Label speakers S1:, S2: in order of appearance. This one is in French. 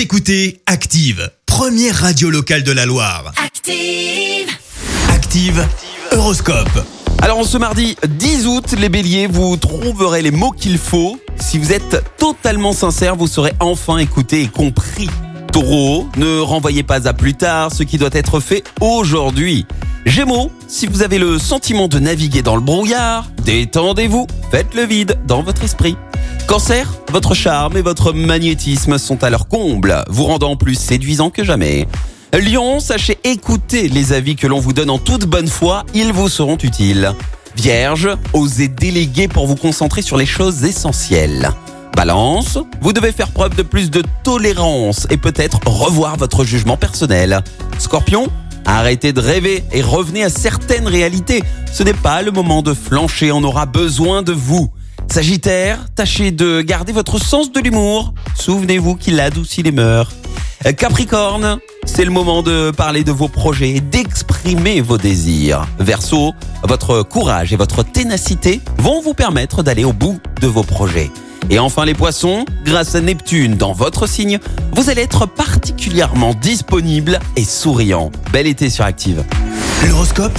S1: Vous écoutez Active, première radio locale de la Loire.
S2: Active.
S1: Active, Horoscope.
S3: Alors en ce mardi 10 août, les béliers, vous trouverez les mots qu'il faut. Si vous êtes totalement sincère, vous serez enfin écouté et compris. Taureau, ne renvoyez pas à plus tard ce qui doit être fait aujourd'hui. Gémeaux, si vous avez le sentiment de naviguer dans le brouillard, détendez-vous, faites le vide dans votre esprit. Cancer, votre charme et votre magnétisme sont à leur comble, vous rendant plus séduisant que jamais. Lion, sachez écouter les avis que l'on vous donne en toute bonne foi, ils vous seront utiles. Vierge, osez déléguer pour vous concentrer sur les choses essentielles. Balance, vous devez faire preuve de plus de tolérance et peut-être revoir votre jugement personnel. Scorpion, arrêtez de rêver et revenez à certaines réalités. Ce n'est pas le moment de flancher, on aura besoin de vous. Sagittaire, tâchez de garder votre sens de l'humour. Souvenez-vous qu'il adoucit les mœurs. Capricorne, c'est le moment de parler de vos projets et d'exprimer vos désirs. Verseau, votre courage et votre ténacité vont vous permettre d'aller au bout de vos projets. Et enfin les poissons, grâce à Neptune dans votre signe, vous allez être particulièrement disponible et souriant. Bel été sur Active.
S1: L'horoscope